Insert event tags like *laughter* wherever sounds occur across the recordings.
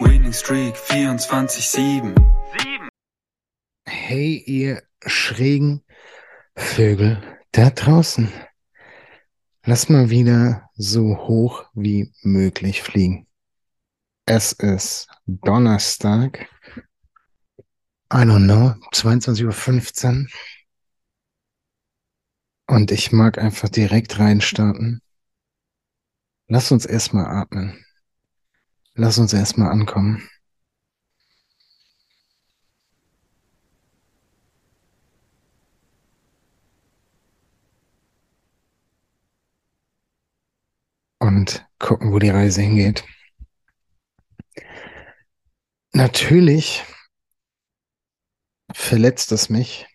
Winning Streak 24-7. Hey, ihr schrägen Vögel da draußen. Lass mal wieder so hoch wie möglich fliegen. Es ist Donnerstag. I don't know, 22.15 Uhr. Und ich mag einfach direkt reinstarten. Lass uns erstmal atmen. Lass uns erstmal ankommen. Und gucken, wo die Reise hingeht. Natürlich verletzt es mich,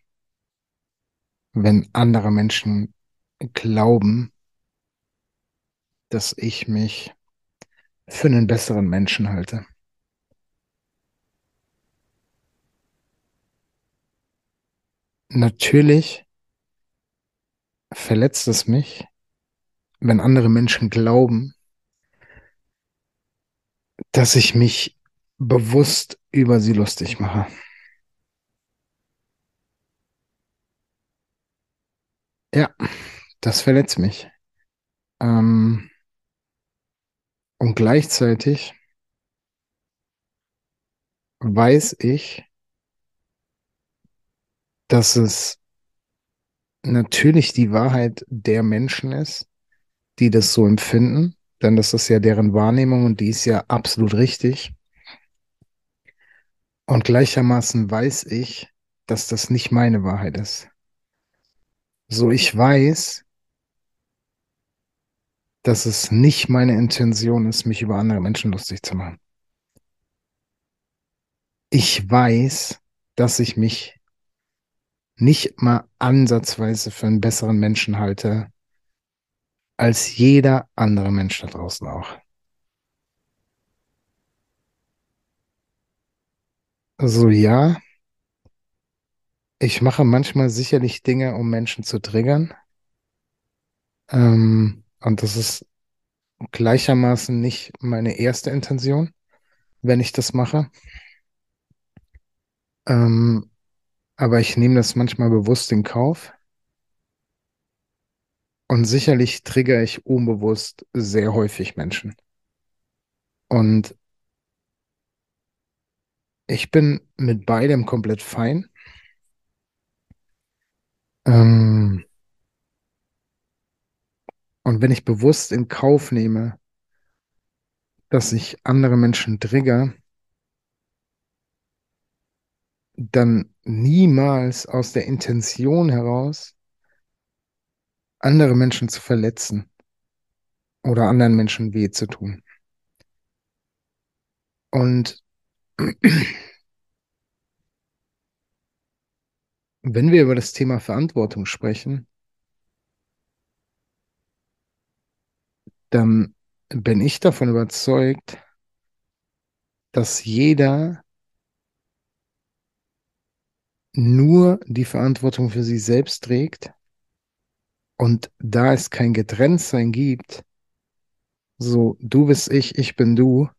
wenn andere Menschen glauben, dass ich mich für einen besseren Menschen halte. Natürlich verletzt es mich, wenn andere Menschen glauben, dass ich mich bewusst über sie lustig mache. Ja, das verletzt mich. Ähm, und gleichzeitig weiß ich, dass es natürlich die Wahrheit der Menschen ist, die das so empfinden, denn das ist ja deren Wahrnehmung und die ist ja absolut richtig. Und gleichermaßen weiß ich, dass das nicht meine Wahrheit ist. So, ich weiß, dass es nicht meine Intention ist, mich über andere Menschen lustig zu machen. Ich weiß, dass ich mich nicht mal ansatzweise für einen besseren Menschen halte, als jeder andere Mensch da draußen auch. Also ja, ich mache manchmal sicherlich Dinge, um Menschen zu triggern. Ähm, und das ist gleichermaßen nicht meine erste Intention, wenn ich das mache. Ähm, aber ich nehme das manchmal bewusst in Kauf. Und sicherlich triggere ich unbewusst sehr häufig Menschen. Und ich bin mit beidem komplett fein. Ähm, und wenn ich bewusst in Kauf nehme, dass ich andere Menschen trigger, dann niemals aus der Intention heraus, andere Menschen zu verletzen oder anderen Menschen weh zu tun. Und *clears throat* wenn wir über das Thema Verantwortung sprechen, dann bin ich davon überzeugt, dass jeder nur die Verantwortung für sich selbst trägt und da es kein Getrenntsein gibt, so du bist ich, ich bin du,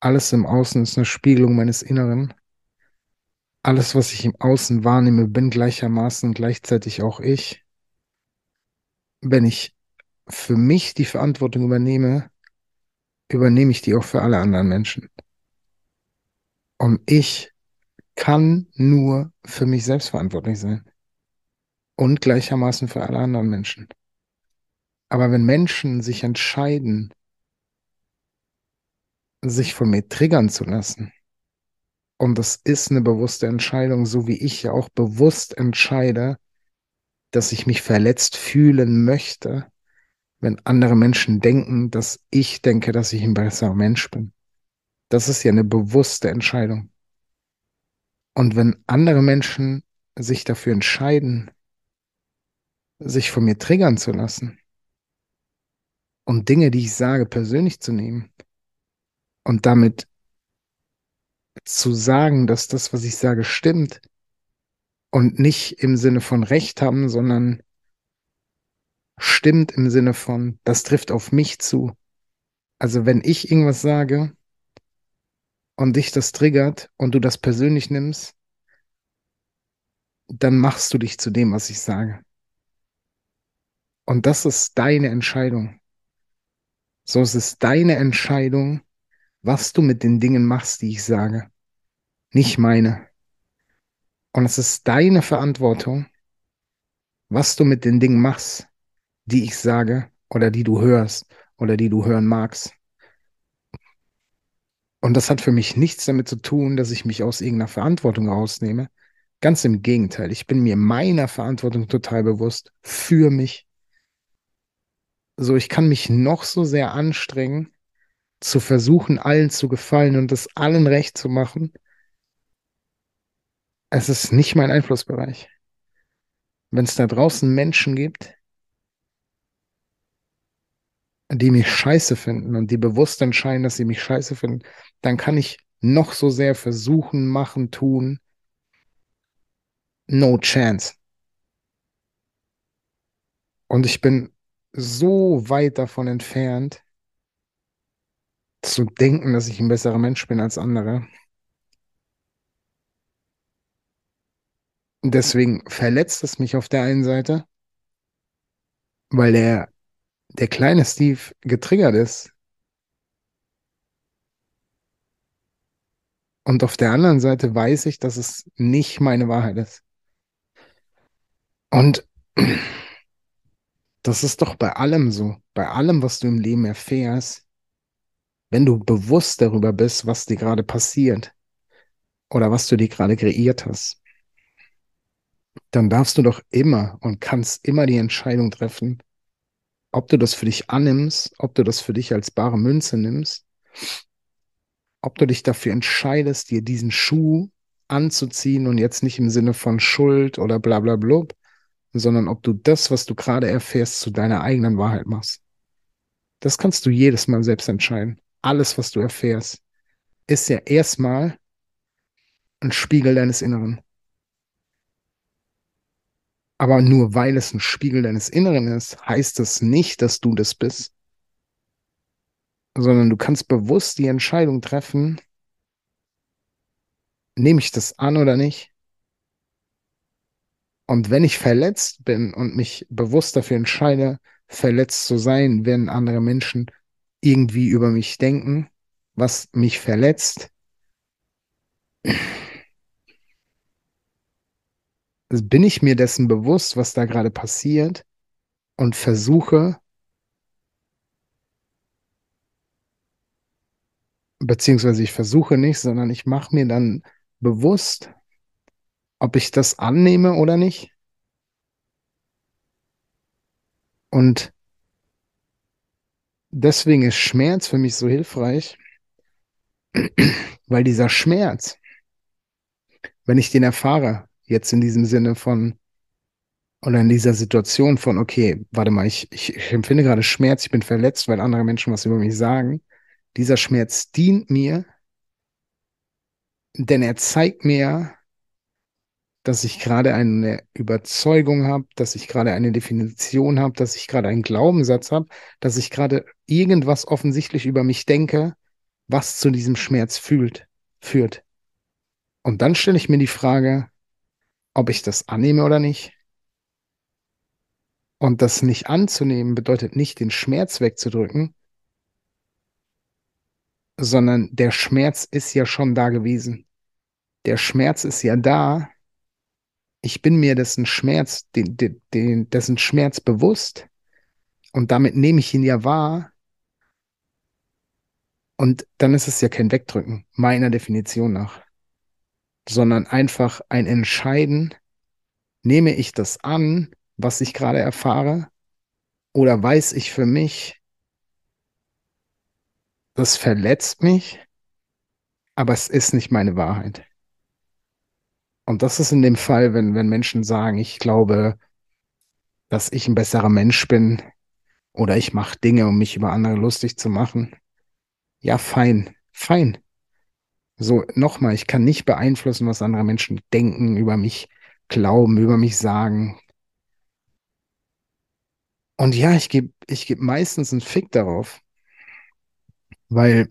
alles im Außen ist eine Spiegelung meines Inneren. Alles, was ich im Außen wahrnehme, bin gleichermaßen gleichzeitig auch ich. Wenn ich für mich die Verantwortung übernehme, übernehme ich die auch für alle anderen Menschen. Und ich kann nur für mich selbst verantwortlich sein. Und gleichermaßen für alle anderen Menschen. Aber wenn Menschen sich entscheiden, sich von mir triggern zu lassen, und das ist eine bewusste Entscheidung, so wie ich ja auch bewusst entscheide, dass ich mich verletzt fühlen möchte, wenn andere Menschen denken, dass ich denke, dass ich ein besserer Mensch bin. Das ist ja eine bewusste Entscheidung. Und wenn andere Menschen sich dafür entscheiden, sich von mir triggern zu lassen und Dinge, die ich sage, persönlich zu nehmen und damit zu sagen, dass das, was ich sage, stimmt und nicht im Sinne von Recht haben, sondern stimmt im Sinne von, das trifft auf mich zu. Also wenn ich irgendwas sage und dich das triggert und du das persönlich nimmst, dann machst du dich zu dem, was ich sage. Und das ist deine Entscheidung. So es ist deine Entscheidung, was du mit den Dingen machst, die ich sage. Nicht meine. Und es ist deine Verantwortung, was du mit den Dingen machst, die ich sage oder die du hörst oder die du hören magst. Und das hat für mich nichts damit zu tun, dass ich mich aus irgendeiner Verantwortung rausnehme. Ganz im Gegenteil, ich bin mir meiner Verantwortung total bewusst für mich. So, ich kann mich noch so sehr anstrengen, zu versuchen, allen zu gefallen und es allen recht zu machen. Es ist nicht mein Einflussbereich. Wenn es da draußen Menschen gibt, die mich scheiße finden und die bewusst entscheiden, dass sie mich scheiße finden, dann kann ich noch so sehr versuchen, machen, tun. No chance. Und ich bin so weit davon entfernt, zu denken, dass ich ein besserer Mensch bin als andere. Deswegen verletzt es mich auf der einen Seite, weil der der kleine Steve getriggert ist. Und auf der anderen Seite weiß ich, dass es nicht meine Wahrheit ist. Und das ist doch bei allem so. Bei allem, was du im Leben erfährst, wenn du bewusst darüber bist, was dir gerade passiert oder was du dir gerade kreiert hast, dann darfst du doch immer und kannst immer die Entscheidung treffen, ob du das für dich annimmst, ob du das für dich als bare Münze nimmst, ob du dich dafür entscheidest, dir diesen Schuh anzuziehen und jetzt nicht im Sinne von Schuld oder bla bla blub, sondern ob du das, was du gerade erfährst, zu deiner eigenen Wahrheit machst. Das kannst du jedes Mal selbst entscheiden. Alles, was du erfährst, ist ja erstmal ein Spiegel deines Inneren. Aber nur weil es ein Spiegel deines Inneren ist, heißt das nicht, dass du das bist. Sondern du kannst bewusst die Entscheidung treffen, nehme ich das an oder nicht? Und wenn ich verletzt bin und mich bewusst dafür entscheide, verletzt zu sein, wenn andere Menschen irgendwie über mich denken, was mich verletzt, bin ich mir dessen bewusst, was da gerade passiert und versuche, beziehungsweise ich versuche nicht, sondern ich mache mir dann bewusst, ob ich das annehme oder nicht. Und deswegen ist Schmerz für mich so hilfreich, *clears throat* weil dieser Schmerz, wenn ich den erfahre, jetzt in diesem Sinne von, oder in dieser Situation von, okay, warte mal, ich, ich, ich empfinde gerade Schmerz, ich bin verletzt, weil andere Menschen was über mich sagen. Dieser Schmerz dient mir, denn er zeigt mir, dass ich gerade eine Überzeugung habe, dass ich gerade eine Definition habe, dass ich gerade einen Glaubenssatz habe, dass ich gerade irgendwas offensichtlich über mich denke, was zu diesem Schmerz fühlt, führt. Und dann stelle ich mir die Frage, ob ich das annehme oder nicht. Und das nicht anzunehmen bedeutet nicht, den Schmerz wegzudrücken, sondern der Schmerz ist ja schon da gewesen. der Schmerz ist ja da. Ich bin mir dessen Schmerz, den, den, den, dessen Schmerz bewusst. Und damit nehme ich ihn ja wahr. Und dann ist es ja kein Wegdrücken, meiner Definition nach, sondern einfach ein Entscheiden, nehme ich das an, was ich gerade erfahre, oder weiß ich für mich, das verletzt mich, aber es ist nicht meine Wahrheit. Und das ist in dem Fall, wenn, wenn Menschen sagen, ich glaube, dass ich ein besserer Mensch bin oder ich mache Dinge, um mich über andere lustig zu machen. Ja, fein, fein. So, nochmal, ich kann nicht beeinflussen, was andere Menschen denken, über mich glauben, über mich sagen. Und ja, ich gebe ich geb meistens einen Fick darauf, weil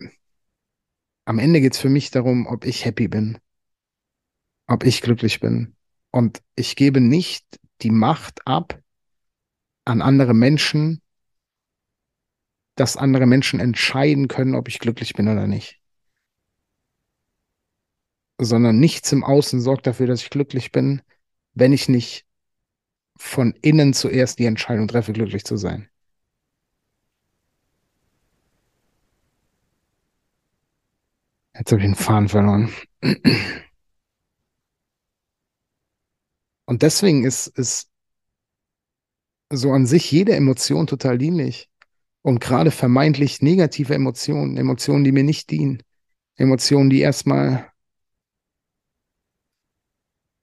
am Ende geht es für mich darum, ob ich happy bin, ob ich glücklich bin. Und ich gebe nicht die Macht ab an andere Menschen, dass andere Menschen entscheiden können, ob ich glücklich bin oder nicht. Sondern nichts im Außen sorgt dafür, dass ich glücklich bin, wenn ich nicht von innen zuerst die Entscheidung treffe, glücklich zu sein. Jetzt habe ich den Faden verloren. Und deswegen ist, ist so an sich jede Emotion total dienlich. Und gerade vermeintlich negative Emotionen, Emotionen, die mir nicht dienen, Emotionen, die erstmal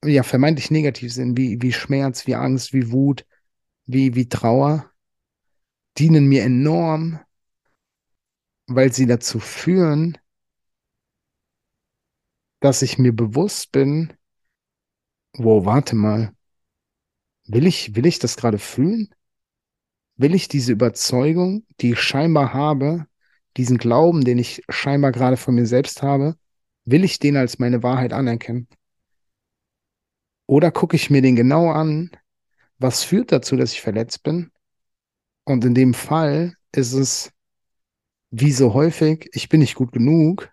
ja vermeintlich negativ sind, wie, wie Schmerz, wie Angst, wie Wut, wie, wie Trauer, dienen mir enorm, weil sie dazu führen, dass ich mir bewusst bin, wow, warte mal, will ich, will ich das gerade fühlen? Will ich diese Überzeugung, die ich scheinbar habe, diesen Glauben, den ich scheinbar gerade von mir selbst habe, will ich den als meine Wahrheit anerkennen? Oder gucke ich mir den genau an, was führt dazu, dass ich verletzt bin? Und in dem Fall ist es, wie so häufig, ich bin nicht gut genug,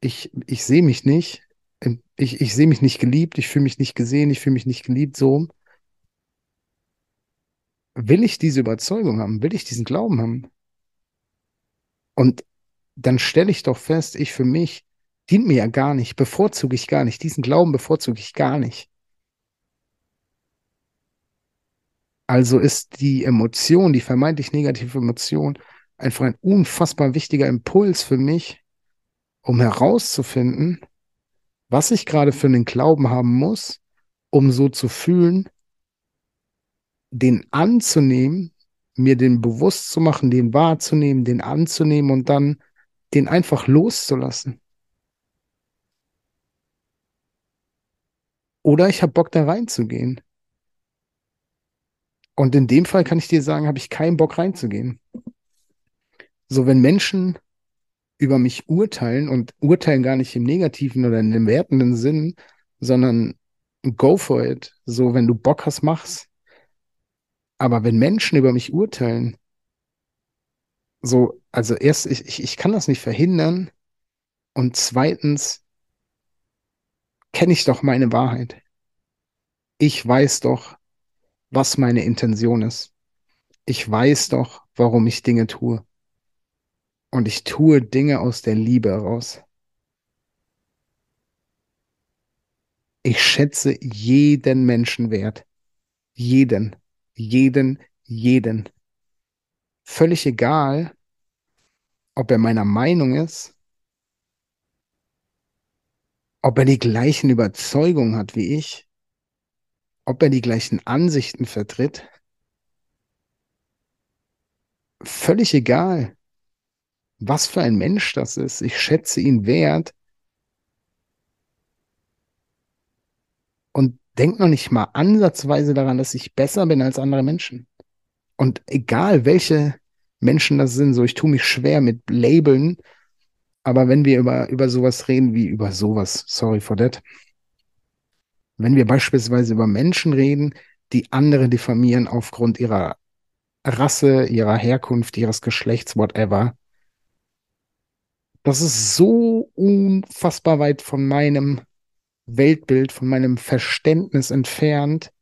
ich, ich sehe mich nicht, ich, ich sehe mich nicht geliebt, ich fühle mich nicht gesehen, ich fühle mich nicht geliebt, so. Will ich diese Überzeugung haben? Will ich diesen Glauben haben? Und dann stelle ich doch fest, ich für mich dient mir ja gar nicht, bevorzuge ich gar nicht, diesen Glauben bevorzuge ich gar nicht. Also ist die Emotion, die vermeintlich negative Emotion, einfach ein unfassbar wichtiger Impuls für mich, um herauszufinden, was ich gerade für einen Glauben haben muss, um so zu fühlen, den anzunehmen, mir den bewusst zu machen, den wahrzunehmen, den anzunehmen und dann den einfach loszulassen. Oder ich habe Bock da reinzugehen. Und in dem Fall kann ich dir sagen, habe ich keinen Bock reinzugehen. So, wenn Menschen über mich urteilen und urteilen gar nicht im negativen oder in dem wertenden Sinn, sondern go for it. So, wenn du Bock hast, mach's. Aber wenn Menschen über mich urteilen, so, also erst, ich, ich, ich kann das nicht verhindern. Und zweitens kenne ich doch meine Wahrheit. Ich weiß doch, was meine Intention ist. Ich weiß doch, warum ich Dinge tue. Und ich tue Dinge aus der Liebe heraus. Ich schätze jeden Menschen wert. Jeden jeden, jeden. Völlig egal, ob er meiner Meinung ist, ob er die gleichen Überzeugungen hat wie ich, ob er die gleichen Ansichten vertritt. Völlig egal, was für ein Mensch das ist. Ich schätze ihn wert. Und denk noch nicht mal ansatzweise daran, dass ich besser bin als andere Menschen. Und egal welche Menschen das sind, so ich tue mich schwer mit Labeln, aber wenn wir über, über sowas reden wie über sowas, sorry for that, wenn wir beispielsweise über Menschen reden, die andere diffamieren aufgrund ihrer Rasse, ihrer Herkunft, ihres Geschlechts, whatever, das ist so unfassbar weit von meinem Weltbild, von meinem Verständnis entfernt,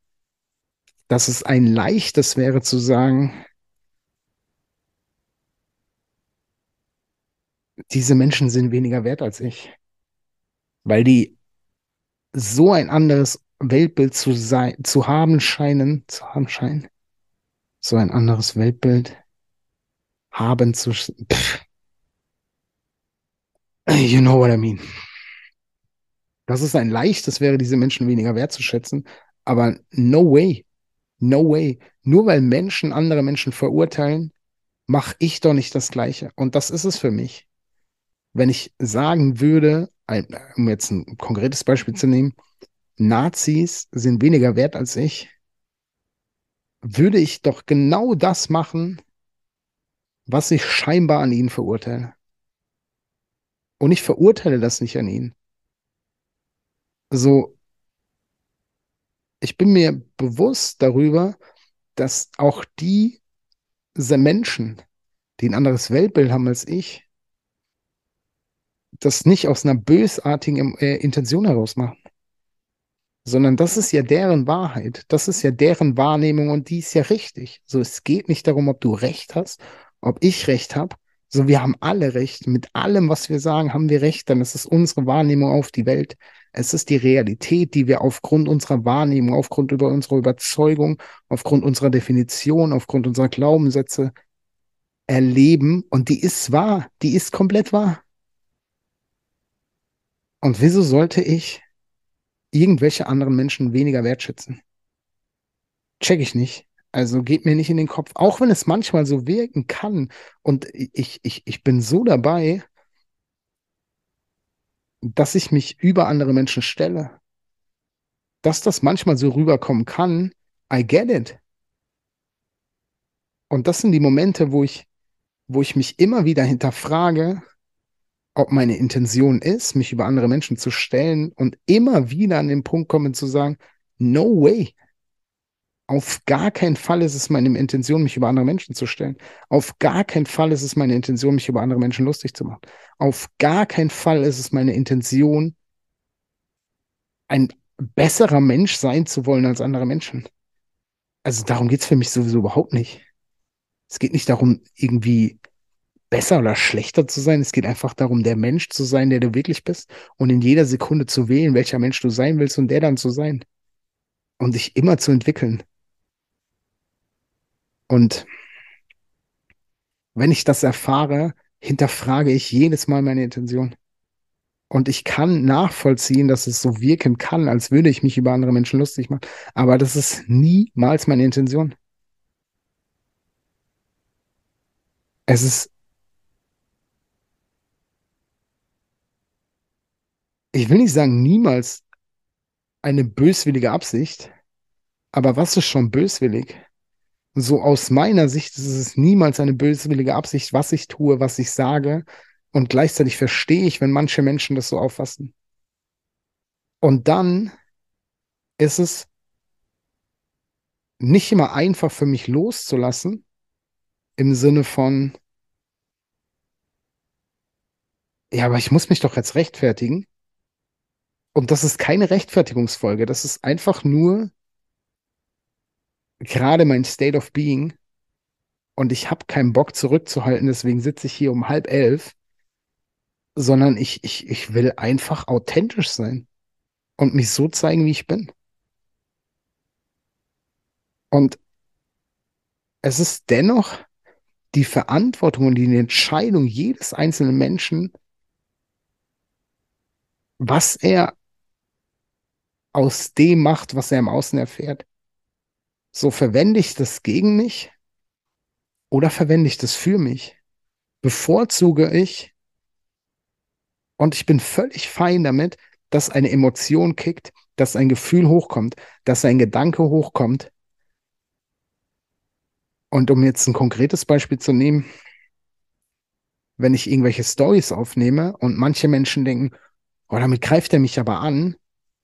dass es ein leichtes wäre zu sagen, diese Menschen sind weniger wert als ich, weil die so ein anderes Weltbild zu sein, zu haben scheinen, zu haben scheinen, so ein anderes Weltbild haben zu, pff. you know what I mean. Das ist ein leichtes wäre, diese Menschen weniger wertzuschätzen, aber no way, no way. Nur weil Menschen andere Menschen verurteilen, mache ich doch nicht das Gleiche. Und das ist es für mich. Wenn ich sagen würde, um jetzt ein konkretes Beispiel zu nehmen, Nazis sind weniger wert als ich, würde ich doch genau das machen, was ich scheinbar an ihnen verurteile. Und ich verurteile das nicht an ihnen. So, ich bin mir bewusst darüber, dass auch die, diese Menschen, die ein anderes Weltbild haben als ich, das nicht aus einer bösartigen äh, Intention heraus machen sondern das ist ja deren Wahrheit, das ist ja deren Wahrnehmung und die ist ja richtig. So, es geht nicht darum, ob du recht hast, ob ich recht habe. So, wir haben alle recht. Mit allem, was wir sagen, haben wir recht. Ist es unsere Wahrnehmung auf die Welt. Es ist die Realität, die wir aufgrund unserer Wahrnehmung, aufgrund über unserer Überzeugung, aufgrund unserer Definition, aufgrund unserer Glaubenssätze erleben. Und die ist wahr. Die ist komplett wahr. Und wieso sollte ich irgendwelche anderen Menschen weniger wertschätzen. Check ich nicht. Also geht mir nicht in den Kopf, auch wenn es manchmal so wirken kann. Und ich, ich, ich bin so dabei, dass ich mich über andere Menschen stelle. Dass das manchmal so rüberkommen kann, I get it. Und das sind die Momente, wo ich, wo ich mich immer wieder hinterfrage, ob meine Intention ist, mich über andere Menschen zu stellen und immer wieder an den Punkt kommen zu sagen, no way. Auf gar keinen Fall ist es meine Intention, mich über andere Menschen zu stellen. Auf gar keinen Fall ist es meine Intention, mich über andere Menschen lustig zu machen. Auf gar keinen Fall ist es meine Intention, ein besserer Mensch sein zu wollen als andere Menschen. Also darum geht es für mich sowieso überhaupt nicht. Es geht nicht darum, irgendwie besser oder schlechter zu sein. Es geht einfach darum, der Mensch zu sein, der du wirklich bist und in jeder Sekunde zu wählen, welcher Mensch du sein willst und der dann zu sein. Und dich immer zu entwickeln. Und wenn ich das erfahre, hinterfrage ich jedes Mal meine Intention. Und ich kann nachvollziehen, dass es so wirken kann, als würde ich mich über andere Menschen lustig machen. Aber das ist niemals meine Intention. Es ist ich will nicht sagen niemals eine böswillige Absicht, aber was ist schon böswillig? So aus meiner Sicht ist es niemals eine böswillige Absicht, was ich tue, was ich sage. Und gleichzeitig verstehe ich, wenn manche Menschen das so auffassen. Und dann ist es nicht immer einfach für mich loszulassen, im Sinne von, ja, aber ich muss mich doch jetzt rechtfertigen. Und das ist keine Rechtfertigungsfolge, das ist einfach nur gerade mein State of Being. Und ich habe keinen Bock zurückzuhalten, deswegen sitze ich hier um halb elf, sondern ich, ich, ich will einfach authentisch sein und mich so zeigen, wie ich bin. Und es ist dennoch die Verantwortung und die Entscheidung jedes einzelnen Menschen, was er aus dem macht, was er im Außen erfährt. So verwende ich das gegen mich oder verwende ich das für mich? Bevorzuge ich und ich bin völlig fein damit, dass eine Emotion kickt, dass ein Gefühl hochkommt, dass ein Gedanke hochkommt. Und um jetzt ein konkretes Beispiel zu nehmen, wenn ich irgendwelche Stories aufnehme und manche Menschen denken, oh, damit greift er mich aber an,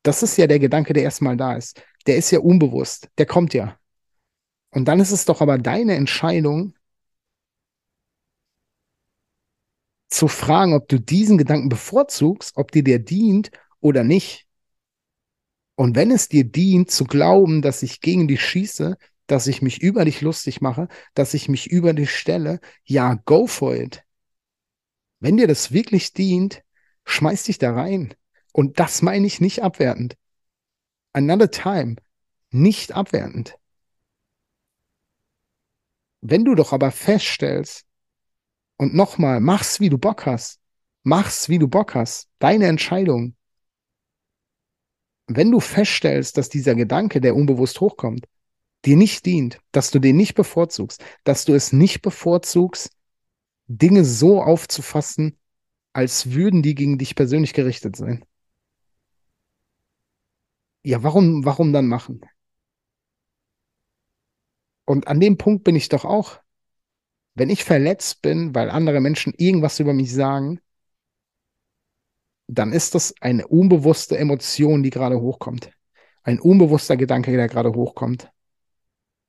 das ist ja der Gedanke, der erstmal da ist. Der ist ja unbewusst. Der kommt ja. Und dann ist es doch aber deine Entscheidung, zu fragen, ob du diesen Gedanken bevorzugst, ob dir der dient oder nicht. Und wenn es dir dient, zu glauben, dass ich gegen dich schieße, dass ich mich über dich lustig mache, dass ich mich über dich stelle, ja, go for it. Wenn dir das wirklich dient, schmeiß dich da rein. Und das meine ich nicht abwertend. Another time, nicht abwertend. Wenn du doch aber feststellst, und nochmal, mach's, wie du Bock hast. Mach's, wie du Bock hast. Deine Entscheidung. Wenn du feststellst, dass dieser Gedanke, der unbewusst hochkommt, dir nicht dient, dass du den nicht bevorzugst, dass du es nicht bevorzugst, Dinge so aufzufassen, als würden die gegen dich persönlich gerichtet sein. Ja, warum, warum dann machen? Und an dem Punkt bin ich doch auch. Wenn ich verletzt bin, weil andere Menschen irgendwas über mich sagen, dann ist das eine unbewusste Emotion, die gerade hochkommt. Ein unbewusster Gedanke, der gerade hochkommt.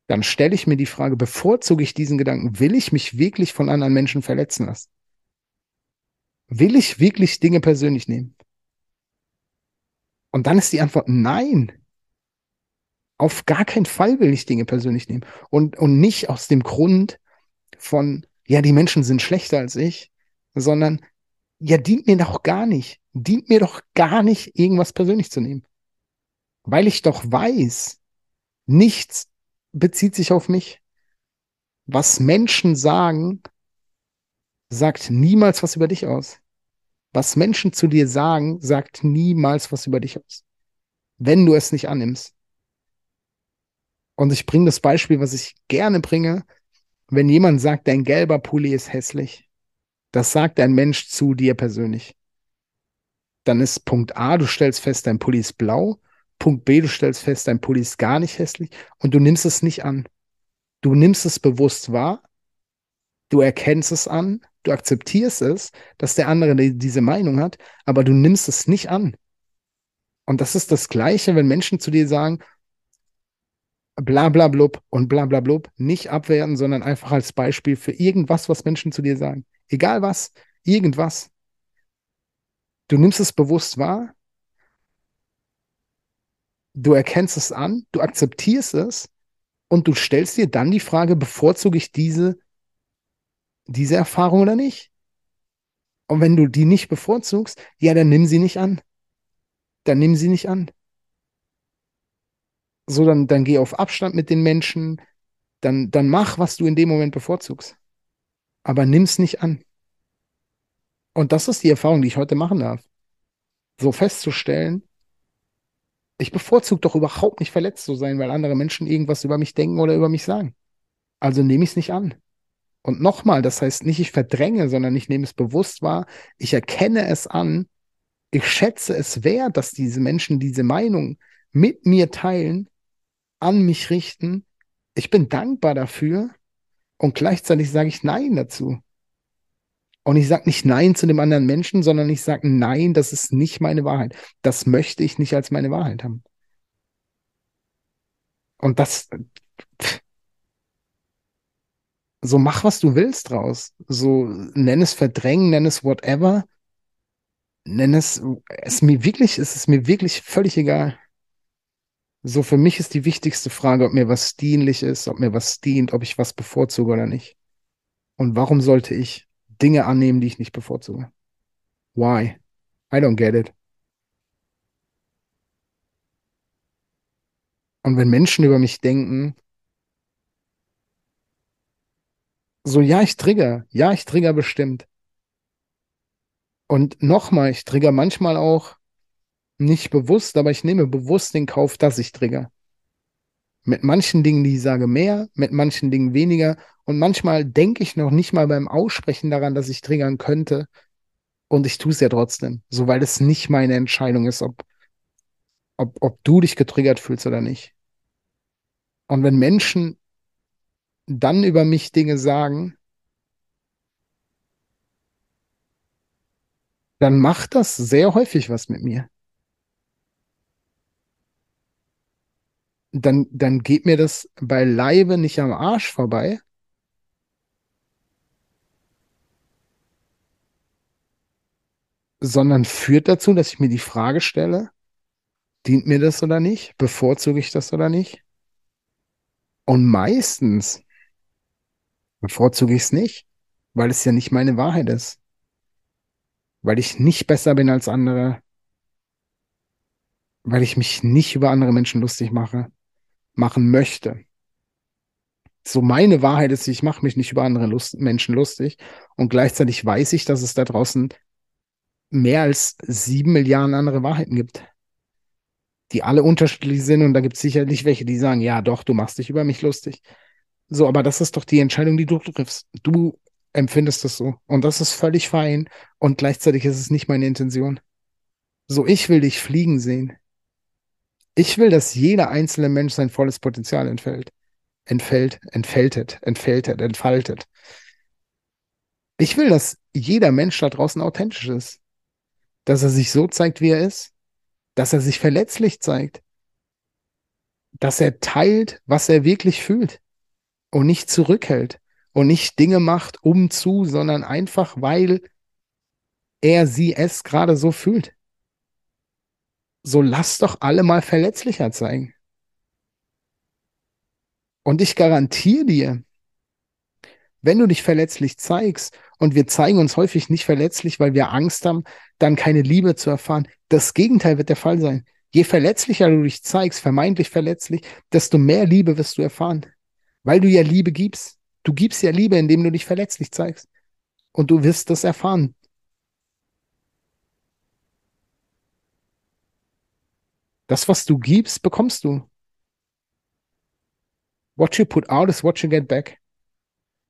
Dann stelle ich mir die Frage, bevorzuge ich diesen Gedanken? Will ich mich wirklich von anderen Menschen verletzen lassen? Will ich wirklich Dinge persönlich nehmen? Und dann ist die Antwort nein. Auf gar keinen Fall will ich Dinge persönlich nehmen. Und, und nicht aus dem Grund von, ja, die Menschen sind schlechter als ich, sondern, ja, dient mir doch gar nicht. Dient mir doch gar nicht, irgendwas persönlich zu nehmen. Weil ich doch weiß, nichts bezieht sich auf mich. Was Menschen sagen, sagt niemals was über dich aus. Was Menschen zu dir sagen, sagt niemals was über dich aus. Wenn du es nicht annimmst. Und ich bringe das Beispiel, was ich gerne bringe. Wenn jemand sagt, dein gelber Pulli ist hässlich, das sagt ein Mensch zu dir persönlich. Dann ist Punkt A, du stellst fest, dein Pulli ist blau. Punkt B, du stellst fest, dein Pulli ist gar nicht hässlich und du nimmst es nicht an. Du nimmst es bewusst wahr, du erkennst es an, du akzeptierst es, dass der andere diese Meinung hat, aber du nimmst es nicht an. Und das ist das Gleiche, wenn Menschen zu dir sagen, bla bla blub und bla bla blub, nicht abwerten, sondern einfach als Beispiel für irgendwas, was Menschen zu dir sagen. Egal was, irgendwas. Du nimmst es bewusst wahr, du erkennst es an, du akzeptierst es und du stellst dir dann die Frage, bevorzuge ich diese, diese Erfahrung oder nicht? Und wenn du die nicht bevorzugst, ja, dann nimm sie nicht an. Dann nimm sie nicht an. So, dann, dann geh auf Abstand mit den Menschen, dann, dann mach, was du in dem Moment bevorzugst. Aber nimm's nicht an. Und das ist die Erfahrung, die ich heute machen darf. So festzustellen, ich bevorzuge doch überhaupt nicht verletzt zu sein, weil andere Menschen irgendwas über mich denken oder über mich sagen. Also nehme ich es nicht an. Und nochmal, das heißt nicht, ich verdränge, sondern ich nehme es bewusst wahr. Ich erkenne es an. Ich schätze es wert, dass diese Menschen diese Meinung mit mir teilen, an mich richten. Ich bin dankbar dafür. Und gleichzeitig sage ich Nein dazu. Und ich sage nicht Nein zu dem anderen Menschen, sondern ich sage Nein, das ist nicht meine Wahrheit. Das möchte ich nicht als meine Wahrheit haben. Und das, so mach, was du willst draus. So nenn es verdrängen, nenn es whatever. Nenn es, es mir wirklich, es ist mir wirklich völlig egal. So für mich ist die wichtigste Frage, ob mir was dienlich ist, ob mir was dient, ob ich was bevorzuge oder nicht. Und warum sollte ich Dinge annehmen, die ich nicht bevorzuge. Why? I don't get it. Und wenn Menschen über mich denken, so, ja, ich trigger, ja, ich trigger bestimmt. Und nochmal, ich trigger manchmal auch nicht bewusst, aber ich nehme bewusst den Kauf, dass ich trigger. Mit manchen Dingen, die ich sage, mehr, mit manchen Dingen weniger. Und manchmal denke ich noch nicht mal beim Aussprechen daran, dass ich triggern könnte. Und ich tue es ja trotzdem. So, weil es nicht meine Entscheidung ist, ob, ob, ob du dich getriggert fühlst oder nicht. Und wenn Menschen dann über mich Dinge sagen, dann macht das sehr häufig was mit mir. dann, dann geht mir das beileibe nicht am Arsch vorbei. Sondern führt dazu, dass ich mir die Frage stelle, Dient mir das oder nicht? Bevorzuge ich das oder nicht? Und meistens bevorzuge ich es nicht, weil es ja nicht meine Wahrheit ist. Weil ich nicht besser bin als andere. Weil ich mich nicht über andere Menschen lustig mache, machen möchte. So meine Wahrheit ist, ich mache mich nicht über andere Lust Menschen lustig. Und gleichzeitig weiß ich, dass es da draußen mehr als sieben Milliarden andere Wahrheiten gibt die alle unterschiedlich sind und da gibt es sicherlich welche, die sagen, ja doch, du machst dich über mich lustig. So, aber das ist doch die Entscheidung, die du triffst. Du empfindest das so und das ist völlig fein und gleichzeitig ist es nicht meine Intention. So, ich will dich fliegen sehen. Ich will, dass jeder einzelne Mensch sein volles Potenzial entfällt. Entfällt, entfältet, entfältet, entfaltet. Ich will, dass jeder Mensch da draußen authentisch ist. Dass er sich so zeigt, wie er ist dass er sich verletzlich zeigt, dass er teilt, was er wirklich fühlt und nicht zurückhält und nicht Dinge macht um zu, sondern einfach, weil er sie es gerade so fühlt. So lass doch alle mal verletzlicher zeigen. Und ich garantiere dir, wenn du dich verletzlich zeigst, und wir zeigen uns häufig nicht verletzlich, weil wir Angst haben, dann keine Liebe zu erfahren, das Gegenteil wird der Fall sein. Je verletzlicher du dich zeigst, vermeintlich verletzlich, desto mehr Liebe wirst du erfahren. Weil du ja Liebe gibst. Du gibst ja Liebe, indem du dich verletzlich zeigst. Und du wirst das erfahren. Das, was du gibst, bekommst du. What you put out is what you get back.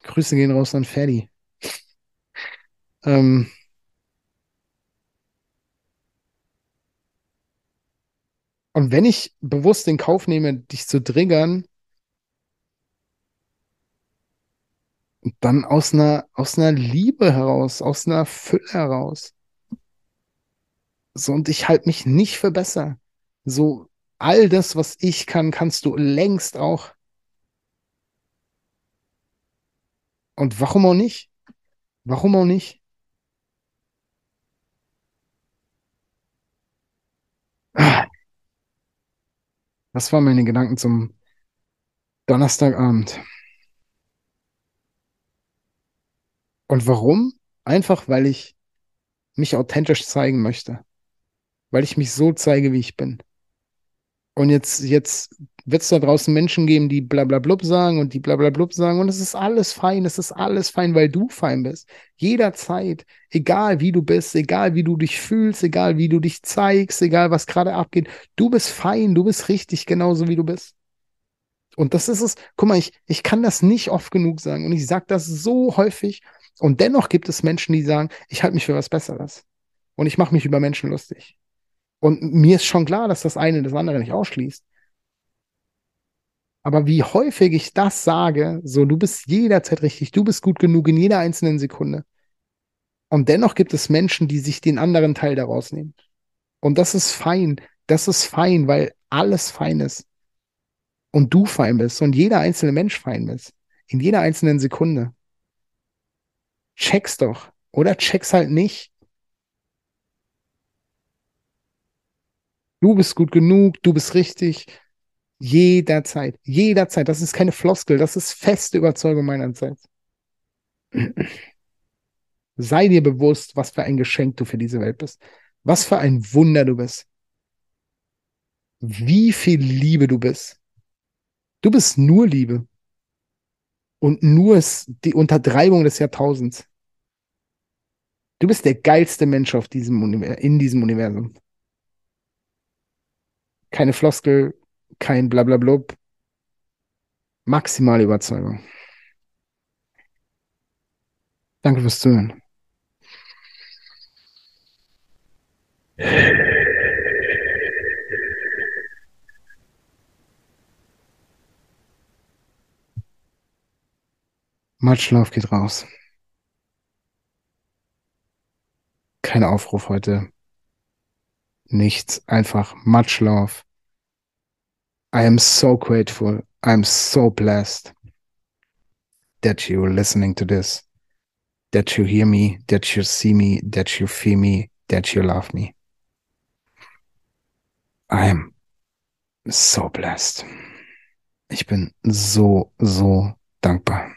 Grüße gehen raus an Ferdi. Ähm, Und wenn ich bewusst den Kauf nehme, dich zu triggern, dann aus einer, aus einer Liebe heraus, aus einer Fülle heraus. So, und ich halte mich nicht für besser. So, all das, was ich kann, kannst du längst auch. Und warum auch nicht? Warum auch nicht? Das waren meine Gedanken zum Donnerstagabend. Und warum? Einfach, weil ich mich authentisch zeigen möchte. Weil ich mich so zeige, wie ich bin. Und jetzt, jetzt wird es da draußen Menschen geben, die blablablub sagen und die blablablub sagen. Und es ist alles fein, es ist alles fein, weil du fein bist. Jederzeit, egal wie du bist, egal wie du dich fühlst, egal wie du dich zeigst, egal was gerade abgeht, du bist fein, du bist richtig genauso, wie du bist. Und das ist es, guck mal, ich, ich kann das nicht oft genug sagen und ich sage das so häufig. Und dennoch gibt es Menschen, die sagen, ich halte mich für was Besseres. Und ich mache mich über Menschen lustig. Und mir ist schon klar, dass das eine das andere nicht ausschließt. Aber wie häufig ich das sage, so du bist jederzeit richtig, du bist gut genug in jeder einzelnen Sekunde. Und dennoch gibt es Menschen, die sich den anderen Teil daraus nehmen. Und das ist fein. Das ist fein, weil alles fein ist. Und du fein bist und jeder einzelne Mensch fein ist. In jeder einzelnen Sekunde. Check's doch. Oder check's halt nicht. Du bist gut genug, du bist richtig, Jederzeit. Jederzeit. Das ist keine Floskel. Das ist feste Überzeugung meinerseits. Sei dir bewusst, was für ein Geschenk du für diese Welt bist. Was für ein Wunder du bist. Wie viel Liebe du bist. Du bist nur Liebe. Und nur die Untertreibung des Jahrtausends. Du bist der geilste Mensch auf diesem in diesem Universum. Keine Floskel, kein Blablablub. Maximale Überzeugung. Danke fürs Zuhören. *laughs* Matschlauf geht raus. Kein Aufruf heute. Nichts. Einfach Matschlauf. I am so grateful. I'm so blessed that you're listening to this, that you hear me, that you see me, that you feel me, that you love me. I'm so blessed. Ich bin so, so dankbar.